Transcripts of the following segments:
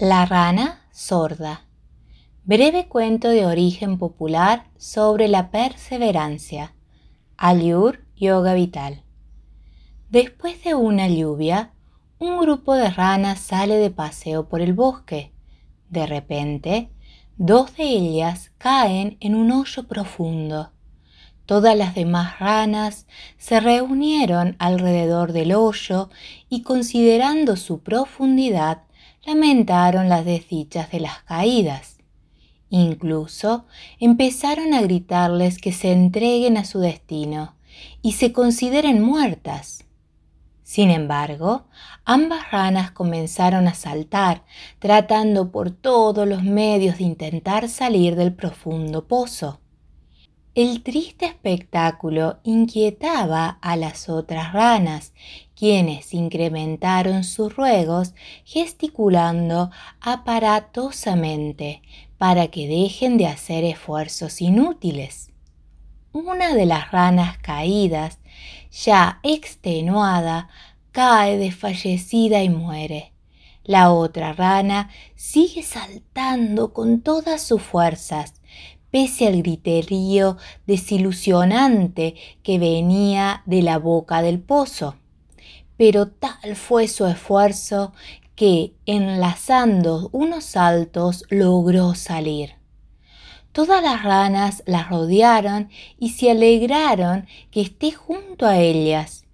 La rana sorda. Breve cuento de origen popular sobre la perseverancia. Aliur Yoga Vital. Después de una lluvia, un grupo de ranas sale de paseo por el bosque. De repente, dos de ellas caen en un hoyo profundo. Todas las demás ranas se reunieron alrededor del hoyo y considerando su profundidad, lamentaron las desdichas de las caídas. Incluso empezaron a gritarles que se entreguen a su destino y se consideren muertas. Sin embargo, ambas ranas comenzaron a saltar, tratando por todos los medios de intentar salir del profundo pozo. El triste espectáculo inquietaba a las otras ranas, quienes incrementaron sus ruegos gesticulando aparatosamente para que dejen de hacer esfuerzos inútiles. Una de las ranas caídas, ya extenuada, cae desfallecida y muere. La otra rana sigue saltando con todas sus fuerzas, pese al griterío desilusionante que venía de la boca del pozo. Pero tal fue su esfuerzo que, enlazando unos saltos, logró salir. Todas las ranas la rodearon y se alegraron que esté junto a ellas,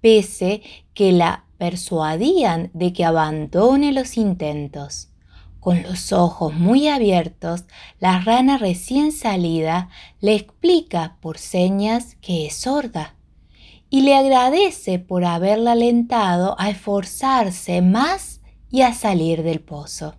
pese que la persuadían de que abandone los intentos. Con los ojos muy abiertos, la rana recién salida le explica por señas que es sorda y le agradece por haberla alentado a esforzarse más y a salir del pozo.